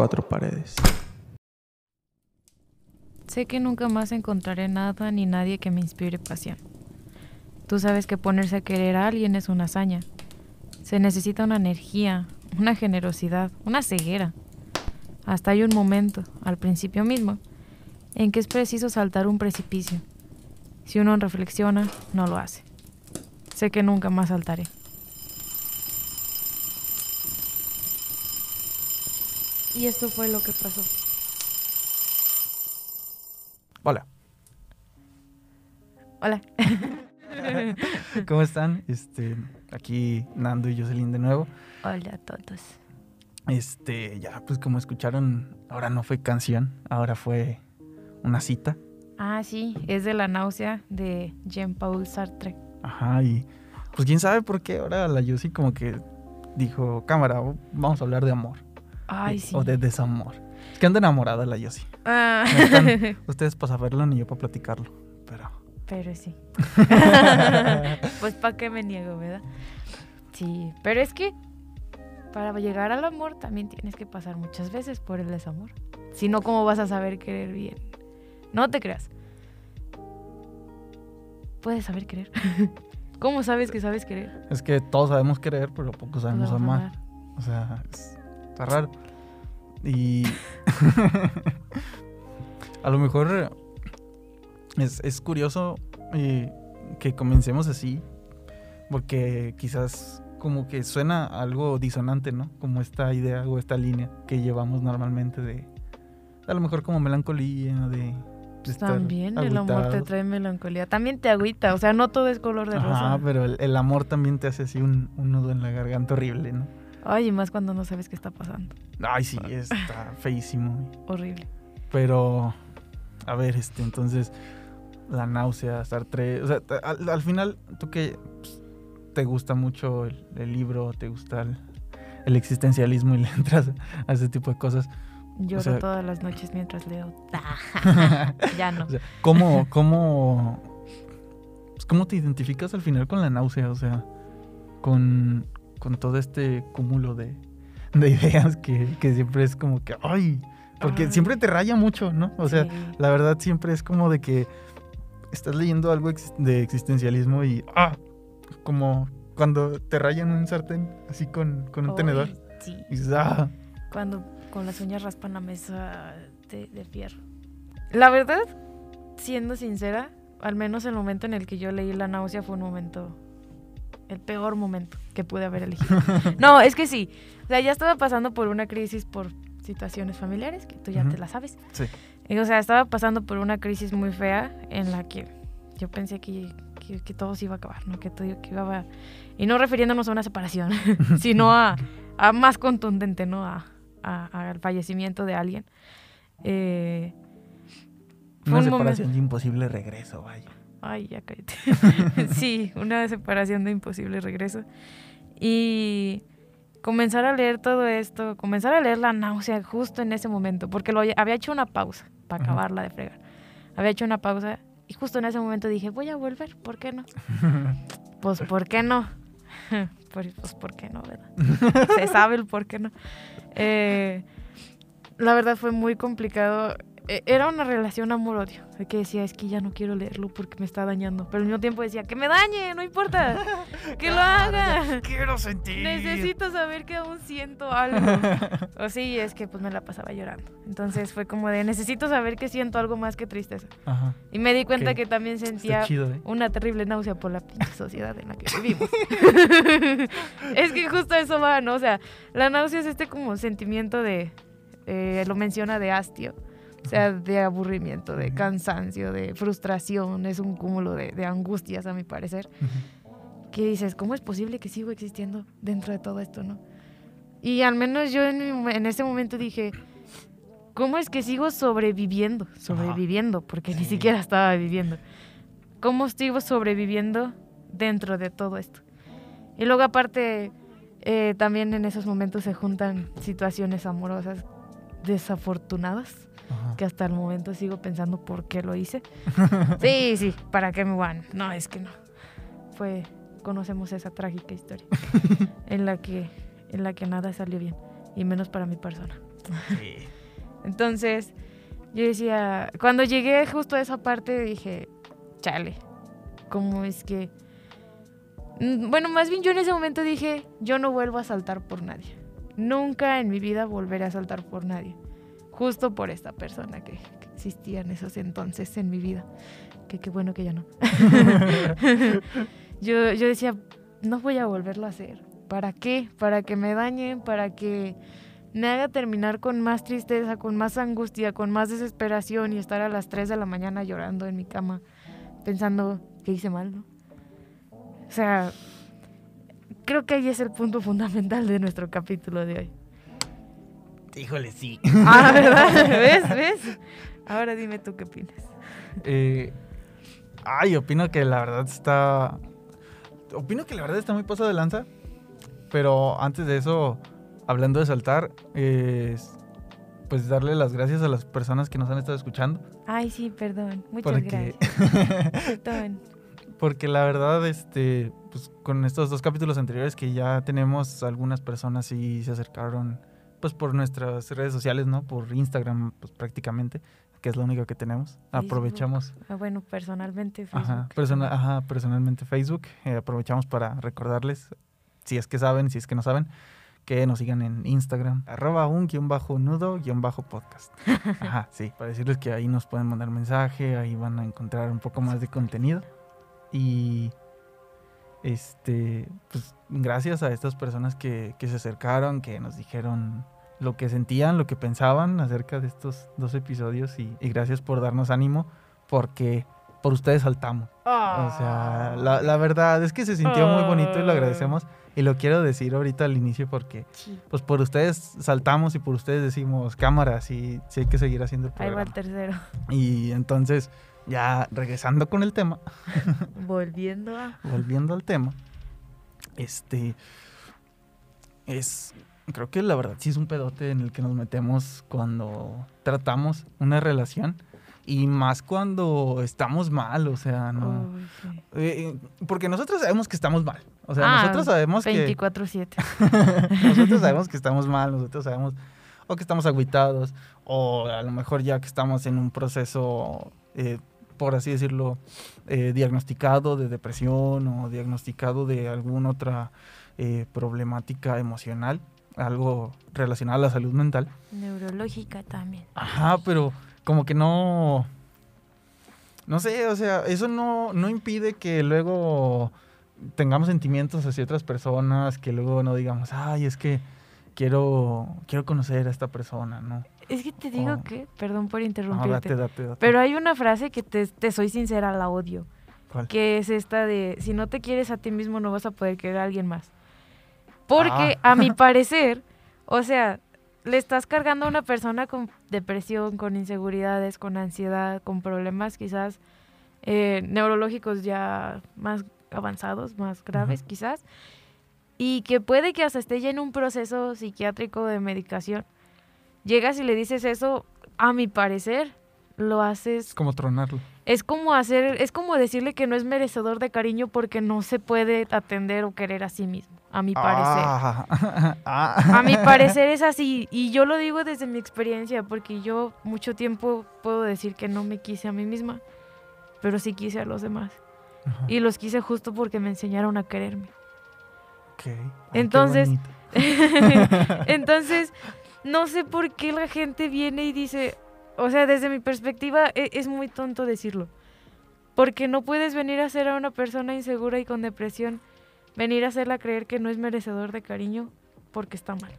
Cuatro paredes. Sé que nunca más encontraré nada ni nadie que me inspire pasión. Tú sabes que ponerse a querer a alguien es una hazaña. Se necesita una energía, una generosidad, una ceguera. Hasta hay un momento, al principio mismo, en que es preciso saltar un precipicio. Si uno reflexiona, no lo hace. Sé que nunca más saltaré. Y esto fue lo que pasó. Hola, Hola. ¿cómo están? Este, aquí Nando y Jocelyn de nuevo. Hola a todos. Este, ya, pues como escucharon, ahora no fue canción, ahora fue una cita. Ah, sí, es de la náusea de Jean-Paul Sartre. Ajá, y pues quién sabe por qué ahora la Yossi como que dijo, cámara, vamos a hablar de amor. Ay, Y- sí. O de desamor. Es que anda enamorada la Yossi. Ah, están ustedes para saberlo ni yo para platicarlo. Pero. pero sí. pues para qué me niego, ¿verdad? Sí, pero es que para llegar al amor también tienes que pasar muchas veces por el desamor. Si no, ¿cómo vas a saber querer bien? No te creas. Puedes saber querer. ¿Cómo sabes que sabes querer? Es que todos sabemos querer, pero poco sabemos amar. O sea, es- está raro. Y. a lo mejor es, es curioso eh, que comencemos así, porque quizás como que suena algo disonante, ¿no? Como esta idea o esta línea que llevamos normalmente de. A lo mejor como melancolía, de. de estar También el amor te trae melancolía. También te agüita. O sea, no todo es color de rosa. Ajá, pero el, el amor también te hace así un, un nudo en la garganta horrible, ¿no? Ay, y más cuando no sabes qué está pasando. Ay, sí, está feísimo. Horrible. Pero, a ver, este, entonces, la náusea, Sartre, o sea, al, al final, tú que pues, te gusta mucho el, el libro, te gusta el, el existencialismo y le entras a ese tipo de cosas, Lloro sea- todas las noches mientras leo. ya no. o sea, ¿cómo, cómo, pues, cómo te identificas al final con la náusea? O sea, con, con todo este cúmulo de, de ideas que, que siempre es como que, ay, porque siempre te raya mucho, ¿no? O sea, Sí. la verdad siempre es como de que estás leyendo algo de existencialismo y, ah, como cuando te rayan un sartén así con, con un tenedor. Sí. Y dices, ah, Cuando con las uñas raspan la mesa de, de fierro. La verdad, siendo sincera, al menos el momento en el que yo leí La náusea fue un momento, el peor momento que pude haber elegido. no, es que sí. O sea, ya estaba pasando por una crisis por situaciones familiares, que tú ya te la sabes. sí. Y, o sea, estaba pasando por una crisis muy fea en la que yo pensé que, que, que todo se iba a acabar, ¿no? Que todo que iba a... Y no refiriéndonos a una separación, sino a, a más contundente, ¿no? A, a- al fallecimiento de alguien. Eh, Una un momento- separación de imposible regreso, vaya. Ay, ya cállate. sí, una separación de imposible regreso. Y comenzar a leer todo esto, comenzar a leer la náusea justo en ese momento, porque lo había hecho una pausa para acabarla de fregar. Había hecho una pausa y justo en ese momento dije, voy a volver, ¿por qué no? Pues, ¿por qué no? Pues, pues, ¿por qué no, verdad? Se sabe el por qué no. Eh, la verdad fue muy complicado. E- Era una relación amor-odio. Que decía, es que ya no quiero leerlo porque me está dañando. Pero al mismo tiempo decía, que me dañe, no importa. Que lo haga. Quiero sentir. Necesito saber que aún siento algo. O sí, es que pues me la pasaba llorando. Entonces fue como de, necesito saber que siento algo más que tristeza. Ajá. Y me di cuenta que también sentía chido, ¿eh? una terrible náusea por la pinche sociedad en la que vivimos. es que justo eso va, ¿no? O sea, la náusea es este como sentimiento de, eh, lo menciona de hastio, O sea, de aburrimiento, de cansancio, de frustración, es un cúmulo de, de angustias, a mi parecer. Ujú. Que dices, ¿cómo es posible que sigo existiendo dentro de todo esto, no? Y al menos yo en, ese momento dije, ¿cómo es que sigo sobreviviendo? Sobreviviendo, porque ni siquiera estaba viviendo. ¿Cómo sigo sobreviviendo dentro de todo esto? Y luego aparte, eh, también en esos momentos se juntan situaciones amorosas desafortunadas, Ajá. que hasta el momento sigo pensando por qué lo hice. Sí, sí, ¿para qué me van? No, es que no. Fue, conocemos esa trágica historia en la que, en la que nada salió bien, y menos para mi persona. Sí. Entonces, yo decía, cuando llegué justo a esa parte, dije, chale, ¿cómo es que...? Mm, Bueno, más bien yo en ese momento dije, yo no vuelvo a saltar por nadie. Nunca en mi vida volveré a saltar por nadie. Justo por esta persona que, que existía en esos entonces en mi vida. Que qué bueno que ya no. yo, yo decía, no voy a volverlo a hacer. ¿Para qué? Para que me dañen, para que me haga terminar con más tristeza, con más angustia, con más desesperación y estar a las 3 de la mañana llorando en mi cama, pensando que hice mal, ¿no? O sea, creo que ahí es el punto fundamental de nuestro capítulo de hoy. Híjole, sí. Ah, ¿verdad? ¿Ves? ¿Ves? Ahora dime tú qué opinas. Eh, ay, opino que la verdad está. Opino que la verdad está muy pasado de lanza. Pero antes de eso, hablando de saltar, es, pues darle las gracias a las personas que nos han estado escuchando. Ay, sí, perdón. Muchas Porque, gracias. Perdón. porque la verdad, este, pues con estos dos capítulos anteriores que ya tenemos, algunas personas sí se acercaron, pues por nuestras redes sociales, ¿no? Por Instagram, pues prácticamente, que es lo único que tenemos. Aprovechamos. Ah, bueno, personalmente Facebook. Ajá, persona- ajá, personalmente Facebook. Eh, aprovechamos para recordarles, si es que saben, si es que no saben, que nos sigan en Instagram, arroba un guion bajo nudo guion bajo podcast. Ajá, sí, para decirles que ahí nos pueden mandar mensaje, ahí van a encontrar un poco más de contenido. Y este, pues gracias a estas personas que, que se acercaron, que nos dijeron lo que sentían, lo que pensaban acerca de estos dos episodios y, y gracias por darnos ánimo porque por ustedes saltamos. O sea, la, la verdad es que se sintió muy bonito y lo agradecemos. Y lo quiero decir ahorita al inicio porque, Sí. pues, por ustedes saltamos y por ustedes decimos cámaras y sí hay que seguir haciendo el Ahí va el programa. tercero. Y entonces, ya regresando con el tema, Volviendo a. volviendo al tema, este es, creo que la verdad sí es un pedote en el que nos metemos cuando tratamos una relación y más cuando estamos mal, o sea, no. Sí. Eh, eh, porque nosotros sabemos que estamos mal. O sea, Ah, nosotros sabemos que 24-7. nosotros sabemos que estamos mal, nosotros sabemos o que estamos agüitados o a lo mejor ya que estamos en un proceso, eh, por así decirlo, eh, diagnosticado de depresión o diagnosticado de alguna otra eh, problemática emocional, algo relacionado a la salud mental. Neurológica también. Ajá, pero como que no. No sé, o sea, eso no, no impide que luego tengamos sentimientos hacia otras personas, que luego no digamos, ay, es que quiero, quiero conocer a esta persona, ¿no? Es que te digo Oh. que, perdón por No, interrumpirte, date, date, date. pero hay una frase que te, te soy sincera, la odio, ¿Cuál? que es esta de, si no te quieres a ti mismo no vas a poder querer a alguien más. Porque Ah. a mi parecer, o sea, le estás cargando a una persona con depresión, con inseguridades, con ansiedad, con problemas quizás eh, neurológicos ya más avanzados, más graves quizás, y que puede que hasta esté ya en un proceso psiquiátrico de medicación. Llegas y le dices eso, a mi parecer, lo haces Es como tronarlo. es como hacer, es como decirle que no es merecedor de cariño porque no se puede atender o querer a sí mismo, a mi parecer. Ah, ah. A mi parecer es así, y yo lo digo desde mi experiencia, porque yo mucho tiempo puedo decir que no me quise a mí misma, pero sí quise a los demás. Ajá, Y los quise justo porque me enseñaron a quererme. ok. Ay, qué Entonces-. Entonces, no sé por qué la gente viene y dice, o sea, desde mi perspectiva e- es, muy tonto decirlo. Porque no puedes venir a hacer a una persona insegura y con depresión, venir a hacerla creer que no es merecedor de cariño porque está mal.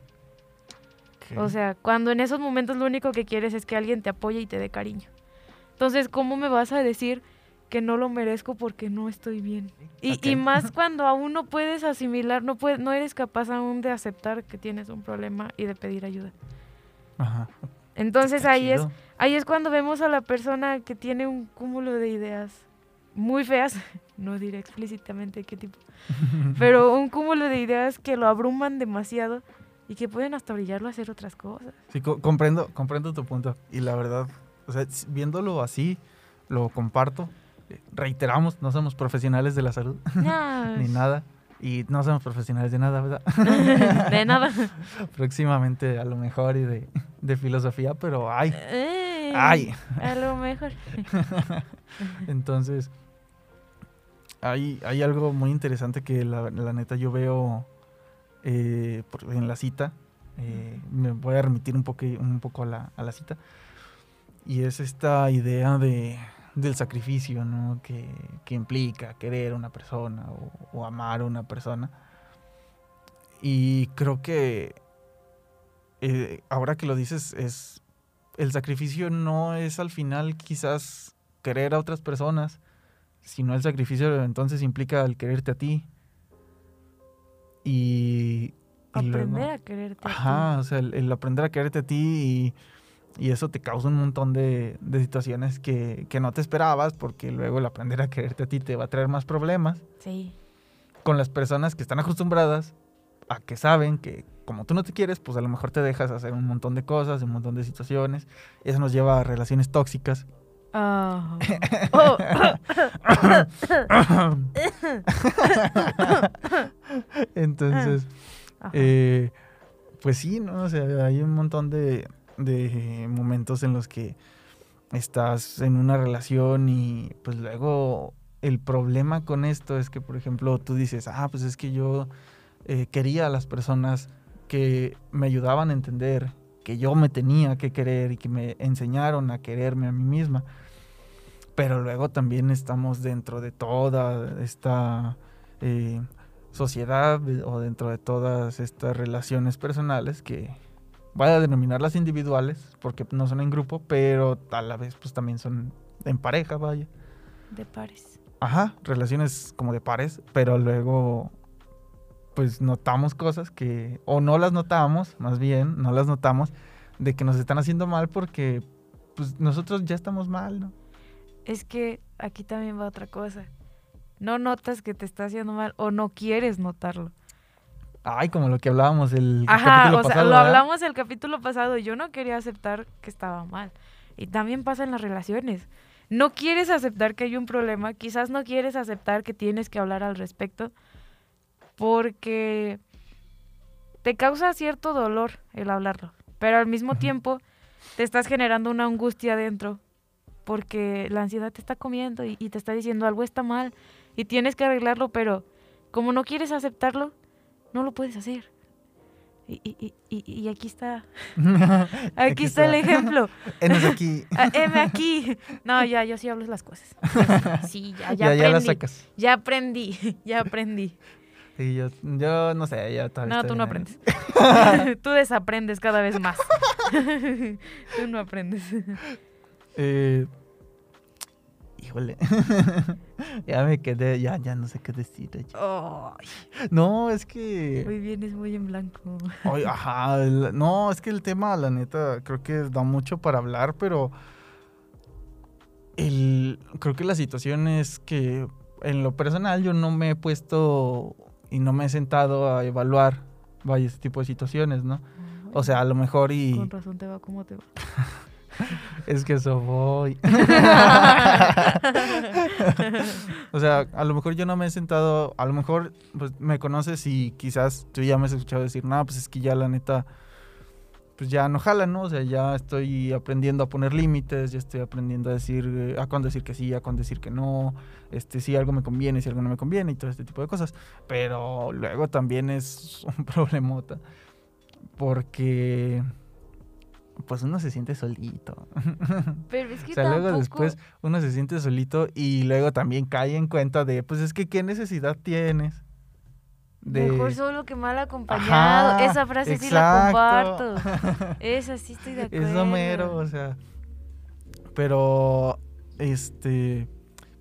O sea, cuando en esos momentos lo único que quieres es que alguien te apoye y te dé cariño. Entonces, ¿cómo me vas a decir que no lo merezco porque no estoy bien? Y, y más cuando aún no puedes asimilar, no, puedes, no eres capaz aún de aceptar que tienes un problema y de pedir ayuda. Ajá. Entonces ahí es, ahí es cuando vemos a la persona que tiene un cúmulo de ideas muy feas, no diré explícitamente qué tipo, pero un cúmulo de ideas que lo abruman demasiado y que pueden hasta brillarlo a hacer otras cosas. Sí, comprendo, comprendo tu punto. Y la verdad, o sea, viéndolo así, lo comparto. Reiteramos, no somos profesionales de la salud, ni nada. Y no somos profesionales de nada, ¿verdad? de nada. Próximamente a lo mejor y de, de filosofía, pero ay. Eh, ay. A lo mejor. Entonces, hay, hay algo muy interesante que la, neta yo veo eh, en la cita. Eh, me voy a remitir un, poco, un poco a la, a la cita. Y es esta idea de, del sacrificio, ¿no? Que, implica querer a una persona o, amar a una persona. Y creo que eh, ahora que lo dices, es el sacrificio no es al final quizás querer a otras personas, sino el sacrificio entonces implica el quererte a ti. Y, aprender a quererte. Ajá, o sea, el, aprender a quererte a ti y y eso te causa un montón de, situaciones que, no te esperabas, porque luego el aprender a quererte a ti te va a traer más problemas. Sí. Con las personas que están acostumbradas a que saben que como tú no te quieres, pues a lo mejor te dejas hacer un montón de cosas, un montón de situaciones. Eso nos lleva a relaciones tóxicas. Ah. Entonces, eh, pues sí, ¿no? O sea, hay un montón de, de momentos en los que estás en una relación y pues luego el problema con esto es que, por ejemplo, tú dices, ah, pues es que yo eh, quería a las personas que me ayudaban a entender que yo me tenía que querer y que me enseñaron a quererme a mí misma. Pero luego también estamos dentro de toda esta eh, sociedad o dentro de todas estas relaciones personales que voy a denominarlas individuales, porque no son en grupo, pero a la vez pues también son en pareja, vaya. De pares. Ajá, relaciones como de pares, pero luego pues notamos cosas que, o no las notamos, más bien, no las notamos, de que nos están haciendo mal porque pues nosotros ya estamos mal, ¿no? Es que aquí también va otra cosa. No notas que te está haciendo mal o no quieres notarlo. Ay, como lo que hablábamos el capítulo o Sea, lo hablamos el capítulo pasado. Yo no quería aceptar que estaba mal. Y también pasa en las relaciones. No quieres aceptar que hay un problema, quizás no quieres aceptar que tienes que hablar al respecto, porque te causa cierto dolor el hablarlo. Pero al mismo tiempo te estás generando una angustia dentro, porque la ansiedad te está comiendo y te está diciendo algo está mal y tienes que arreglarlo, pero como no quieres aceptarlo, no lo puedes hacer. Y, y, y, y aquí está. aquí, está, el ejemplo. M aquí. Ah, M aquí. No, ya, yo sí hablo las cosas. Sí, ya, ya, aprendí. Ya las sacas. Ya aprendí, ya aprendí. Sí, yo, yo no sé, ya tal No, tú no aprendes. tú desaprendes cada vez más. tú no aprendes. Eh, híjole. ya me quedé, ya, ya no sé qué decir. No, es que. Hoy vienes muy en blanco. ajá. no, es que el tema, la neta, creo que da mucho para hablar, pero. El, creo que la situación es que en lo personal yo no me he puesto y no me he sentado a evaluar, vaya, este tipo de situaciones, ¿no? O sea, a lo mejor y... Con razón te va como te va. es que eso voy. o sea, a lo mejor yo no me he sentado, a lo mejor pues me conoces y quizás tú ya me has escuchado decir, no, pues es que ya la neta, pues ya no jala, ¿no? O sea, ya estoy aprendiendo a poner límites, ya estoy aprendiendo a decir, eh, a cuándo decir que sí, a cuándo decir que no, este, si algo me conviene, si algo no me conviene y todo este tipo de cosas. Pero luego también es un problemota porque pues uno se siente solito. Pero es que o sea, luego después uno se siente solito y luego también cae en cuenta de, pues es que qué necesidad tienes. de... Mejor solo que mal acompañado. Ajá, Esa frase sí la comparto. Esa sí estoy de acuerdo. Es Homero, o sea. Pero, este.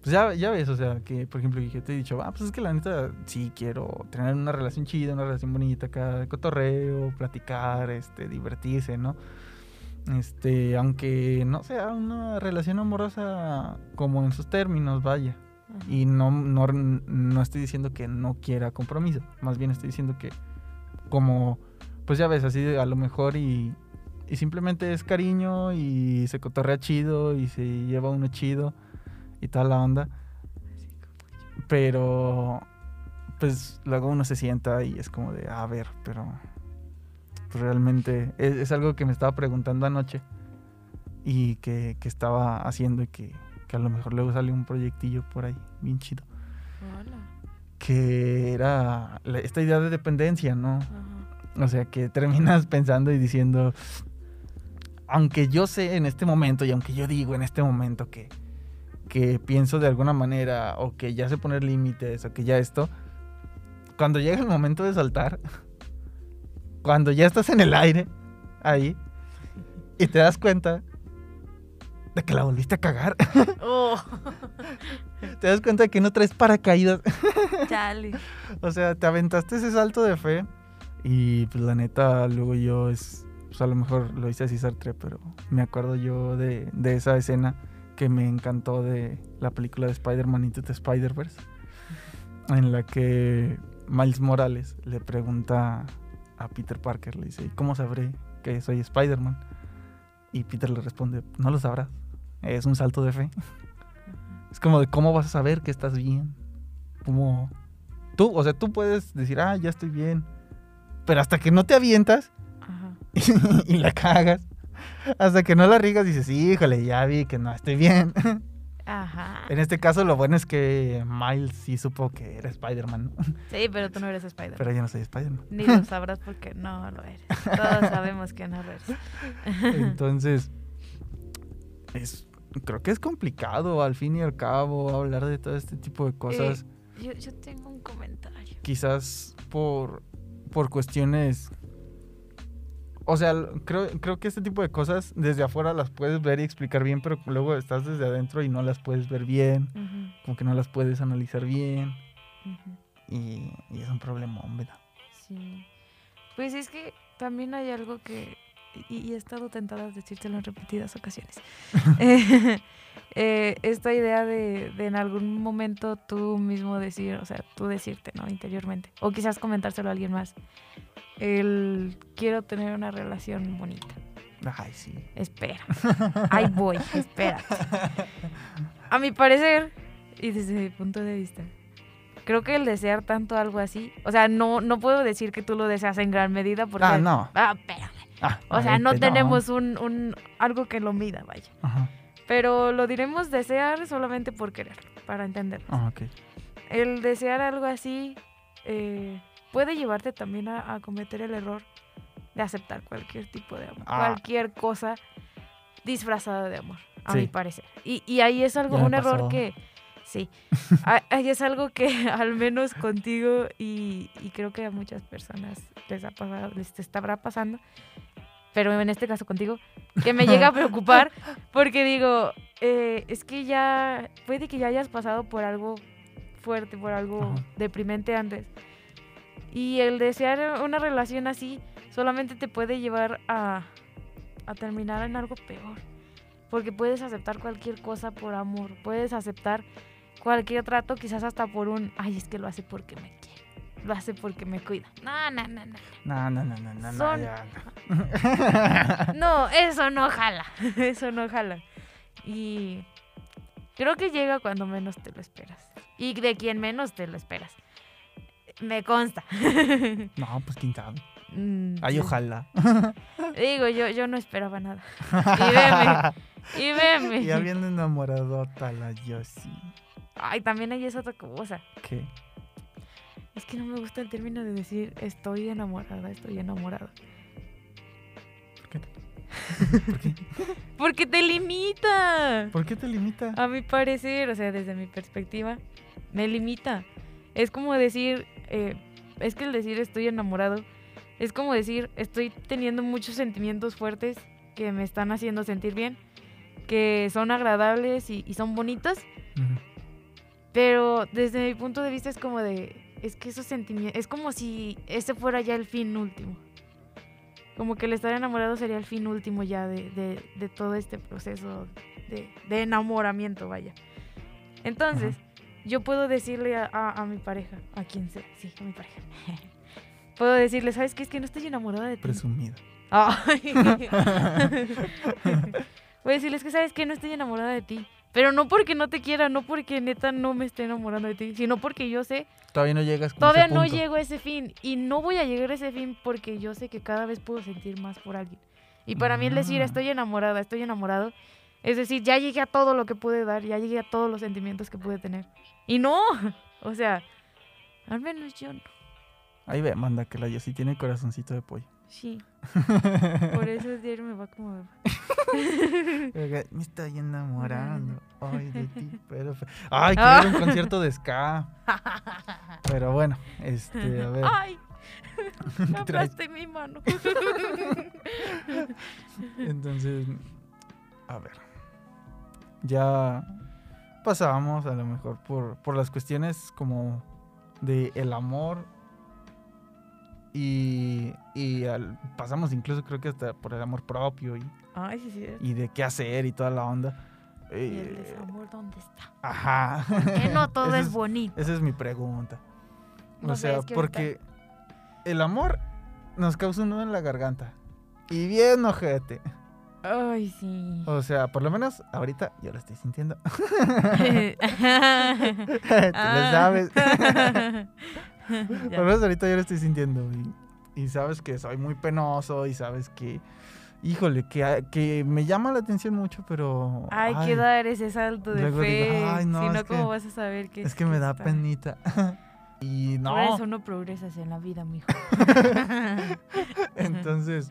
Pues ya, ya ves, o sea, que por ejemplo, que yo te he dicho, ah, pues es que la neta sí quiero tener una relación chida, una relación bonita acá, de cotorreo, platicar, este, divertirse, ¿no? Este, aunque no sea una relación amorosa como en sus términos, vaya. Y no, no, no estoy diciendo que no quiera compromiso. Más bien estoy diciendo que como, pues ya ves, así a lo mejor y, y simplemente es cariño y se cotorrea chido y se lleva uno chido y toda la onda. Pero, pues luego uno se sienta y es como de, a ver, pero pues, realmente es, es algo que me estaba preguntando anoche y que, que estaba haciendo y que, que a lo mejor luego sale un proyectillo por ahí, bien chido. Hola. Que era la- esta idea de dependencia, ¿no? Ajá. O sea, que terminas pensando y diciendo, aunque yo sé en este momento y aunque yo digo en este momento que, que pienso de alguna manera o que ya sé poner límites o que ya esto, cuando llega el momento de saltar, cuando ya estás en el aire, ahí, y te das cuenta de que la volviste a cagar, Oh, te das cuenta de que no traes paracaídas, chale. O sea, te aventaste ese salto de fe y pues la neta luego yo es, pues a lo mejor lo hice así Sartre, pero me acuerdo yo de, de esa escena que me encantó de la película de Spider-Man Into the Spider-Verse, en la que Miles Morales le pregunta a Peter Parker, le dice, ¿y cómo sabré que soy Spider-Man? Y Peter le responde, no lo sabrás, es un salto de fe. Es como de cómo vas a saber que estás bien. Como tú, o sea, tú puedes decir, ah, ya estoy bien. Pero hasta que no te avientas Ajá. y la cagas, hasta que no la riegas, dices, híjole, ya vi que no estoy bien. Ajá. en este caso, lo bueno es que Miles sí supo que era Spider-Man, ¿no? Sí, pero tú no eres Spider. pero yo no soy Spider-Man. Ni lo sabrás porque no lo eres. Todos sabemos que no lo eres. Entonces, es, creo que es complicado al fin y al cabo hablar de todo este tipo de cosas. Yo, yo tengo un comentario. quizás por, por cuestiones... O sea, creo, creo que este tipo de cosas desde afuera las puedes ver y explicar bien, pero luego estás desde adentro y no las puedes ver bien, como que no las puedes analizar bien y, y es un problema, ¿verdad? Sí. Pues es que también hay algo que, y, y he estado tentada de decírtelo en repetidas ocasiones. Eh, eh, esta idea de, de en algún momento tú mismo decir, o sea, tú decirte, ¿no? Interiormente. O quizás comentárselo a alguien más. El quiero tener una relación bonita. Ay, sí. Espera. Ahí voy, espérate. A mi parecer, y desde mi punto de vista, creo que el desear tanto algo así, o sea, no, no puedo decir que tú lo deseas en gran medida porque... Ah, no. Ah, espérame. Ah, O sea, no tenemos un, un algo que lo mida, vaya. Ajá. Pero lo diremos desear solamente por querer, para entenderlo. Ah, ok. El desear algo así eh, puede llevarte también a, a cometer el error de aceptar cualquier tipo de amor, Ah. cualquier cosa disfrazada de amor, a Sí. mi parecer. Y, y ahí es algo, un error que, sí, Ah, ahí es algo que al menos contigo y, y creo que a muchas personas les ha pasado, les estará pasando, pero en este caso contigo, que me llega a preocupar porque digo, eh, es que ya, puede que ya hayas pasado por algo fuerte, por algo Ajá. deprimente antes. Y el desear una relación así solamente te puede llevar a, a terminar en algo peor. Porque puedes aceptar cualquier cosa por amor, puedes aceptar cualquier trato, quizás hasta por un, ay, es que lo hace porque me quiere, lo hace porque me cuida. No, no, no, no. No, no, no, no, no, no, Son-. No, eso no jala. Eso no jala. Y creo que llega cuando menos te lo esperas. Y de quien menos te lo esperas. Me consta. No, pues quién sabe. Mm, Ay, ojalá. Digo, yo, yo no esperaba nada. Y veme. Y veme. Ya viene enamoradota la Yossi. Ay, también hay esa otra cosa. ¿Qué? Es que no me gusta el término de decir estoy enamorada, estoy enamorado. ¿Por qué? ¿Por qué? Porque te limita. ¿Por qué te limita? A mi parecer, o sea, desde mi perspectiva, me limita. Es como decir, eh, es que el decir estoy enamorado es como decir estoy teniendo muchos sentimientos fuertes que me están haciendo sentir bien, que son agradables y, y son bonitos, pero desde mi punto de vista es como de, es que esos sentimientos, es como si ese fuera ya el fin último. Como que el estar enamorado sería el fin último ya de, de- de todo este proceso de, de enamoramiento, vaya. Entonces, yo puedo decirle a, a- a mi pareja, a quien sea, sí, a mi pareja. puedo decirle, ¿sabes qué? Es que no estoy enamorada de ti. Presumida. Voy a decirles que sabes que no estoy enamorada de ti. Pero no porque no te quiera, no porque neta no me esté enamorando de ti, sino porque yo sé, Todavía no llegas a todavía ese no llego a ese fin. Y no voy a llegar a ese fin porque yo sé que cada vez puedo sentir más por alguien. Y para mí el decir Ah. estoy enamorada, estoy enamorado, es decir, ya llegué a todo lo que pude dar, ya llegué a todos los sentimientos que pude tener. Y no, o sea, al menos yo no. Ahí ve, manda que la yo sí tiene corazoncito de pollo. Sí. Por eso diario me va como me estoy enamorando hoy de ti, pero... Ay, quiero un concierto de ska. Pero bueno, este, a ver. ¡Ay! Aplaste mi mano. Entonces, a ver. Ya pasábamos a lo mejor por, por las cuestiones como de el amor y, y al- pasamos incluso creo que hasta por el amor propio y, Ay, sí, sí. y de qué hacer y toda la onda. ¿Y el Eh, desamor dónde está? ajá. Que no todo es bonito. Esa es mi pregunta. No o sea, ahorita- porque el amor nos causa un nudo en la garganta. Y bien ojete. Ay, sí. O sea, por lo menos ahorita yo lo estoy sintiendo. Tú lo sabes. Por lo menos ahorita yo lo estoy sintiendo. Y, y sabes que soy muy penoso y sabes que, híjole, que, que me llama la atención mucho, pero... Hay que dar ese salto de digo, fe. "Ay, no, si no, es que- ¿cómo vas a saber que Es que me da está?" penita. y no, Por eso no progresas en la vida, mijo. entonces...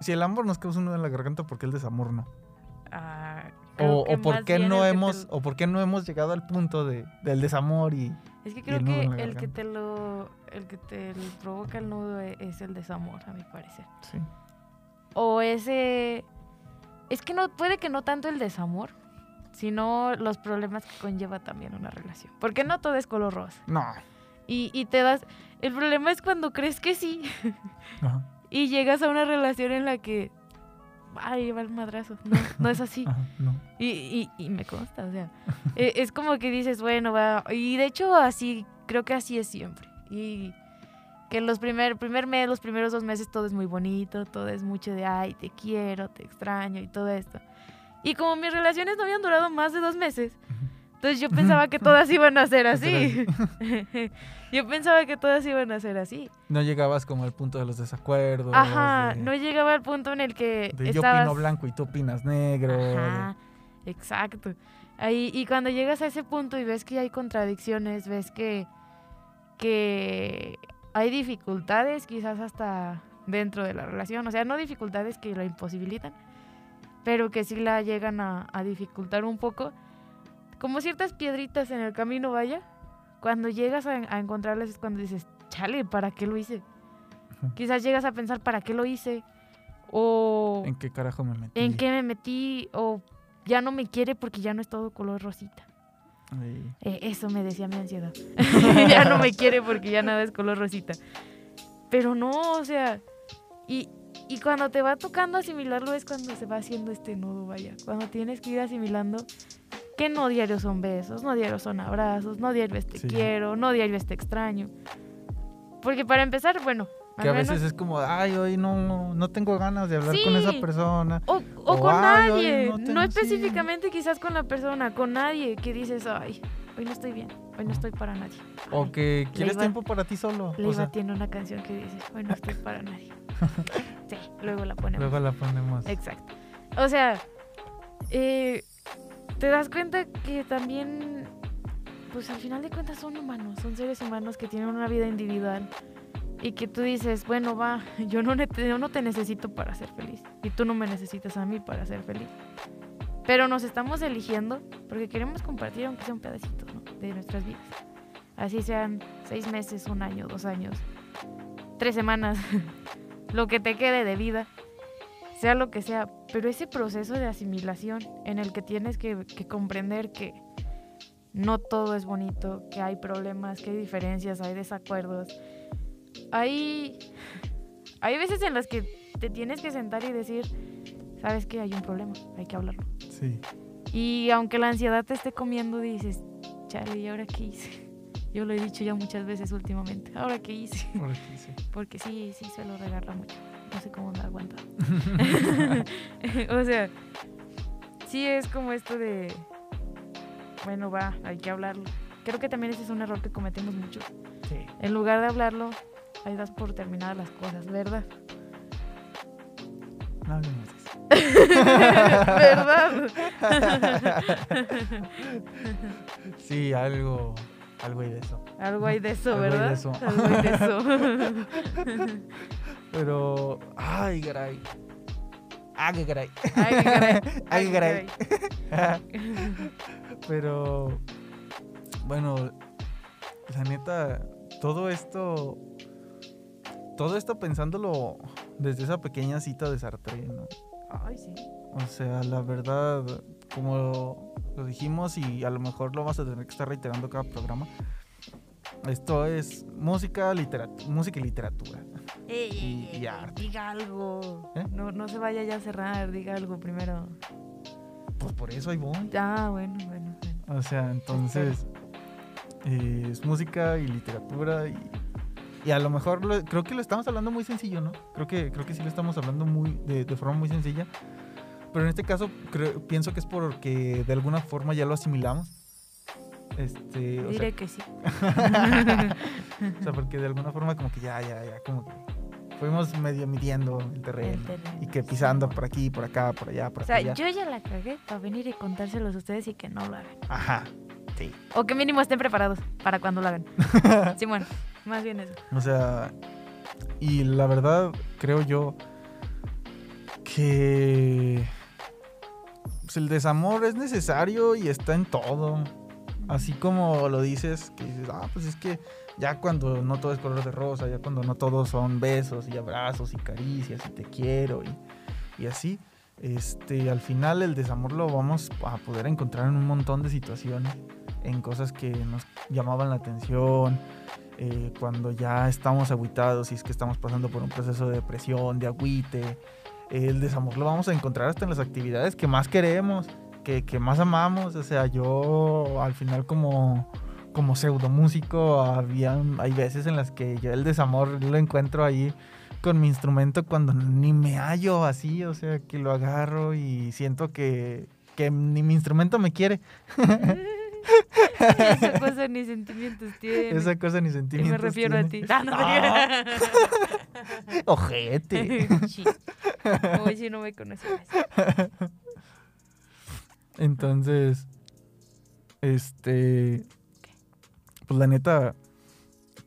Si el amor nos causa un nudo en la garganta, ¿por qué el desamor no? Ah, O, por qué no te hemos, o por qué no hemos llegado al punto de, del desamor y Es que creo el que el que te lo el que te provoca el nudo e- es el desamor, a mi parecer. sí. O ese es que no puede que no tanto el desamor, sino los problemas que conlleva también una relación. Porque no todo es color rosa. No. Y, y te das el problema es cuando crees que sí Ajá, y llegas a una relación en la que ay, va el madrazo. No, no es así. ajá, no. Y, y, y me consta, o sea, e- es como que dices, bueno, va, y de hecho así, creo que así es siempre. Y que los primer, primer mes, los primeros dos meses todo es muy bonito, todo es mucho de, ay, te quiero, te extraño y todo esto. Y como mis relaciones no habían durado más de dos meses, entonces yo pensaba que todas iban a ser así. yo pensaba que todas iban a ser así. No llegabas como al punto de los desacuerdos. Ajá, de, no llegaba al punto en el que de yo opino blanco y tú opinas negro. de- Ajá, exacto. Ahí, y cuando llegas a ese punto y ves que hay contradicciones, ves que, que hay dificultades, quizás hasta dentro de la relación, o sea, no dificultades que la imposibilitan, pero que sí la llegan a, a dificultar un poco, como ciertas piedritas en el camino, vaya, cuando llegas a, a encontrarlas es cuando dices, chale, ¿para qué lo hice? Quizás llegas a pensar, ¿para qué lo hice? O... ¿En qué carajo me metí? ¿En qué me metí? O ya no me quiere porque ya no es todo color rosita. Eh, eso me decía mi ansiedad. ya no me quiere porque ya nada es color rosita. Pero no, o sea, y, y cuando te va tocando asimilarlo es cuando se va haciendo este nudo, vaya. Cuando tienes que ir asimilando que no diario son besos, no diario son abrazos, no diario es te Sí. quiero, no diario es te extraño. Porque para empezar, bueno, Que a veces es como, ay, hoy no, no tengo ganas de hablar con esa Sí. persona. O, o O, con "Ay, nadie, no no, tengo- sí". específicamente quizás con la persona, con nadie que dices, ay, hoy no estoy bien, hoy no estoy para nadie. O que quieres iba- tiempo para ti solo. Leiva O sea, tiene una canción que dice, hoy no estoy para nadie. sí, luego la ponemos. luego la ponemos. Exacto. O sea, eh, te das cuenta que también, pues al final de cuentas son humanos, son seres humanos que tienen una vida individual y que tú dices, bueno, va, yo no, ne- yo no te necesito para ser feliz y tú no me necesitas a mí para ser feliz. Pero nos estamos eligiendo porque queremos compartir, aunque sea un pedacito ¿no? de nuestras vidas. Así sean seis meses, un año, dos años, tres semanas, lo que te quede de vida, sea lo que sea. Pero ese proceso de asimilación en el que tienes que, que comprender que no todo es bonito, que hay problemas, que hay diferencias, hay desacuerdos. Hay, hay veces en las que te tienes que sentar y decir, sabes que hay un problema, hay que hablarlo. Sí. Y aunque la ansiedad te esté comiendo, dices, chale, ¿y ahora qué hice? Yo lo he dicho ya muchas veces últimamente. ¿Ahora qué hice? Ahora sí, sí. Porque sí, sí se lo regarra mucho. No sé cómo me aguanta. o sea, sí es como esto de, bueno, va, hay que hablarlo. Creo que también ese es un error que cometemos mucho. Sí. En lugar de hablarlo, ahí das por terminadas las cosas, ¿verdad? No hablemos de eso. ¿Verdad? Sí, algo, algo hay de eso. Algo hay de eso, Algo hay de ¿verdad? eso. Algo hay de eso. Pero, ay, caray. Ah, qué caray. Ay, qué caray. Ay, qué caray. Pero, bueno, la neta, todo esto, todo esto pensándolo desde esa pequeña cita de Sartre, ¿no? Ay, sí. O sea, la verdad, como lo dijimos y a lo mejor lo vamos a tener que estar reiterando cada programa, esto es música, literatura, música y literatura. Ey, Y- ey, y arte. diga algo. ¿Eh? No, no se vaya ya a cerrar, diga algo primero. Pues por eso ahí voy. Ah, bueno, bueno, bueno. O sea, entonces eh, es música y literatura y, y a lo mejor lo- creo que lo estamos hablando muy sencillo, ¿no? Creo que creo que sí lo estamos hablando muy de, de forma muy sencilla. Pero en este caso creo- pienso que es porque de alguna forma ya lo asimilamos. Este, o sea, Diré que sí. o sea, porque de alguna forma como que ya, ya, ya, como que fuimos medio midiendo el terreno. El terreno, Y que sí. pisando por aquí, por acá, por allá, por O sea, allá. yo ya la cagué para venir y contárselos a ustedes y que no lo hagan. Ajá, sí. O que mínimo estén preparados para cuando lo hagan. sí, bueno, más bien eso. O sea, y la verdad creo yo que pues, el desamor es necesario y está en todo. Así como lo dices, que dices, ah, pues es que ya cuando no todo es color de rosa, ya cuando no todo son besos y abrazos y caricias y te quiero y, y así, este, al final el desamor lo vamos a poder encontrar en un montón de situaciones, en cosas que nos llamaban la atención, eh, cuando ya estamos aguitados y es que estamos pasando por un proceso de depresión, de agüite. El desamor lo vamos a encontrar hasta en las actividades que más queremos, que, que más amamos. O sea, yo al final como, como pseudo músico había, hay veces en las que yo el desamor lo encuentro ahí con mi instrumento cuando ni me hallo así, o sea, que lo agarro y siento que, que ni mi instrumento me quiere. Esa cosa ni sentimientos tiene. Esa cosa ni Y sentimientos me refiero a ti. Ah, no, Ah. Ojete. Sí. Uy, si no me conocías. Entonces, este, pues la neta,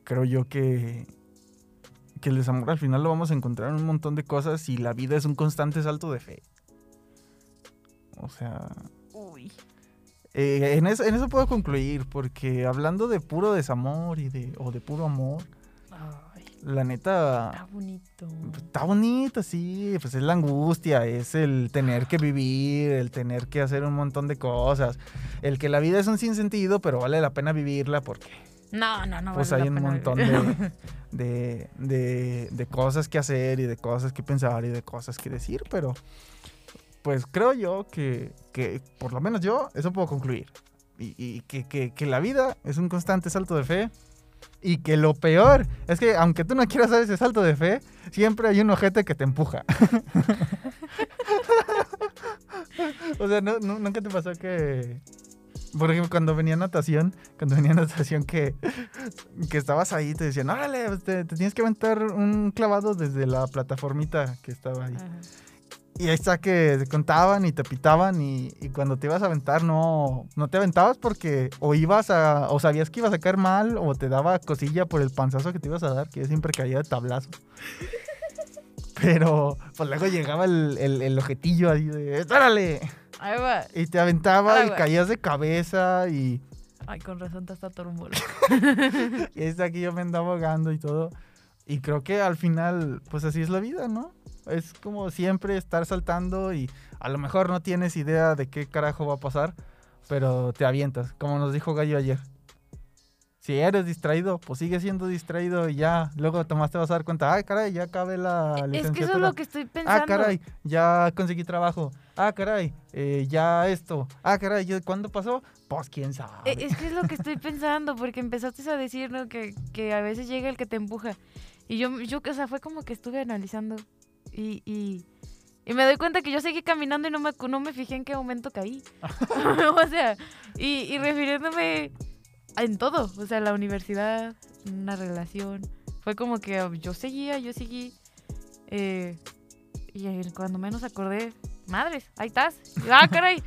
creo yo que, que el desamor al final lo vamos a encontrar en un montón de cosas y la vida es un constante salto de fe. O sea, Uy. Eh, en, eso, en eso puedo concluir, porque hablando de puro desamor y de, o de puro amor, Ay, la neta... está bonito. Está bonito, sí, pues es la angustia, es el tener que vivir, el tener que hacer un montón de cosas, el que la vida es un sinsentido, pero vale la pena vivirla porque No, no, no. pues vale hay la un pena montón de, de, de- de cosas que hacer y de cosas que pensar y de cosas que decir, pero pues creo yo que, que por lo menos yo eso puedo concluir. Y, y que, que- la vida es un constante salto de fe. Y que lo peor es que aunque tú no quieras dar ese salto de fe, siempre hay un ojete que te empuja. o sea, ¿no, no, ¿nunca te pasó que, por ejemplo, cuando venía natación, cuando venía natación que, que estabas ahí te decían, órale, pues, te, tienes que aventar un clavado desde la plataformita que estaba ahí. Y ahí está que te contaban y te pitaban y, y cuando te ibas a aventar no, no te aventabas porque o ibas a, o sabías que ibas a caer mal o te daba cosilla por el panzazo que te ibas a dar, que yo siempre caía de tablazo. Pero pues luego llegaba el, el, el ojetillo ahí de. Ahí va. Y te aventaba y caías de cabeza y, Ay, con razón te está todo y está aquí yo me ando ahogando y todo. Y creo que al final, pues así es la vida, ¿no? Es como siempre estar saltando y a lo mejor no tienes idea de qué carajo va a pasar, pero te avientas, como nos dijo Gallo ayer. Si eres distraído, pues sigue siendo distraído y ya, luego Tomás te vas a dar cuenta, ay, caray, ya acabé la licenciatura. Es que eso es lo que estoy pensando. Ah, caray, ya conseguí trabajo. Ah, caray, eh, ya esto. Ah, caray, ¿cuándo pasó? Pues quién sabe. E, es que es lo que estoy pensando, porque empezaste a decir, ¿no? Que, que a veces llega el que te empuja. Y yo, yo, o sea, fue como que estuve analizando y, y, y me doy cuenta que yo seguí caminando y no me, no me fijé en qué momento caí. o sea, y, y refiriéndome en todo, o sea, la universidad, una relación. Fue como que yo seguía, yo seguí. Eh, y cuando menos acordé, madres, ahí estás. Ah, caray,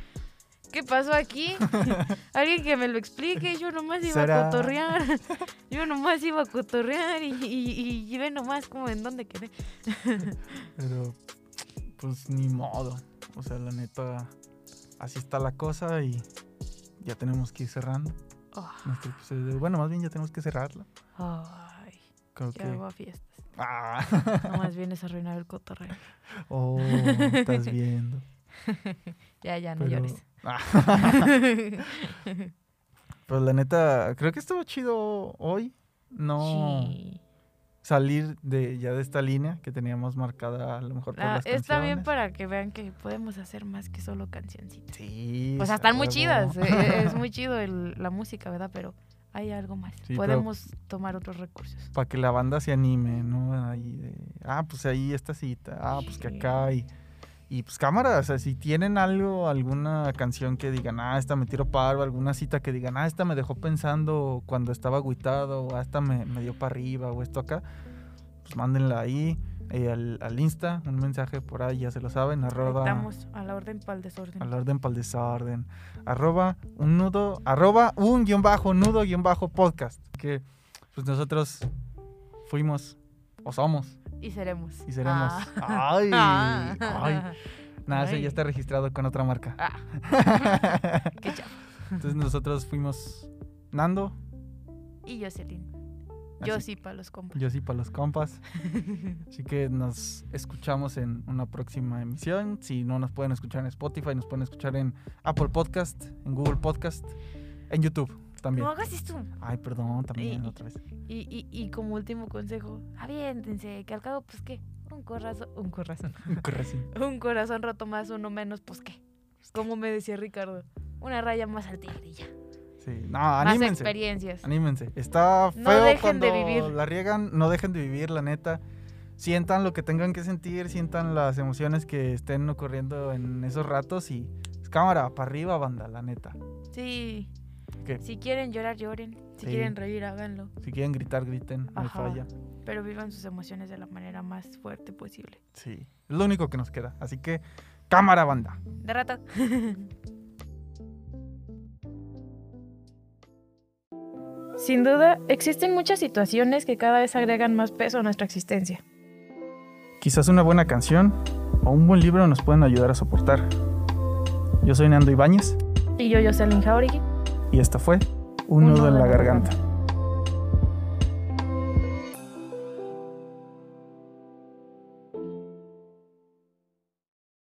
¿qué pasó aquí? Alguien que me lo explique. Yo nomás iba a cotorrear. Yo nomás iba a cotorrear y, y, y, ve nomás como en dónde quedé. Pero, pues ni modo. O sea, la neta, así está la cosa y ya tenemos que ir cerrando. Ah. bueno, más bien ya tenemos que cerrarlo. Ay, Creo que... hago a fiestas. Ah. No, más bien es arruinar el cotorreo. Oh, estás viendo. ya, ya, no llores. Pero la neta, creo que estuvo chido hoy. No salir de ya de esta línea que teníamos marcada a lo mejor por ah, las Está bien para que vean que podemos hacer más que solo cancioncitas. Sí. O sea, están muy chidas. E, e, es, muy chido la música, ¿verdad? Pero hay algo más. Podemos tomar otros recursos. Para que la banda se anime, ¿no? Ahí ah, pues ahí esta cita. Ah, pues que acá hay... Y pues cámara, o sea, si tienen algo, alguna canción que digan, ah, esta me tiro paro, alguna cita que digan, ah, esta me dejó pensando cuando estaba agüitado, o ah, esta me, me dio para arriba, o esto acá, pues mándenla ahí. Eh, al, al, Insta, un mensaje por ahí, ya se lo saben, arroba... Estamos a la orden para el desorden. A la orden para el desorden. Arroba un nudo, arroba un guion bajo, nudo guion bajo podcast. Que pues nosotros fuimos o somos y seremos. Y seremos. Ah. Ay, ah. ay. Nada, eso ya está registrado con otra marca. Ah. Qué chapo. Entonces nosotros fuimos Nando. Y Jocelyn. Yo sí para los compas. Yo sí para los compas. Así que nos escuchamos en una próxima emisión. Si no nos pueden escuchar en Spotify, nos pueden escuchar en Apple Podcast, en Google Podcast, en YouTube también. No hagas esto. Ay, perdón, también otra vez. Y, y, y, como último consejo, aviéntense, que al cabo, pues qué, un corazón, un corazón. un corazón. un corazón roto más, uno menos, pues qué. Como me decía Ricardo, una raya más al tigre ya. Sí, no, anímense. Más experiencias. Anímense. Está feo no dejen cuando de vivir. la riegan, no dejen de vivir, la neta. Sientan lo que tengan que sentir, sientan las emociones que estén ocurriendo en esos ratos y cámara, para arriba, banda, la neta. Sí. Si quieren llorar, lloren. Si quieren reír, háganlo. Si quieren gritar, griten. No falla. Pero vivan sus emociones de la manera más fuerte posible. Sí. Es lo único que nos queda. Así que, cámara, banda. De rato. Sin duda, existen muchas situaciones que cada vez agregan más peso a nuestra existencia. Quizás una buena canción o un buen libro nos pueden ayudar a soportar. Yo soy Nando Ibáñez. Y yo, Jocelyn Jauregui y esta fue Un, nudo, en la garganta.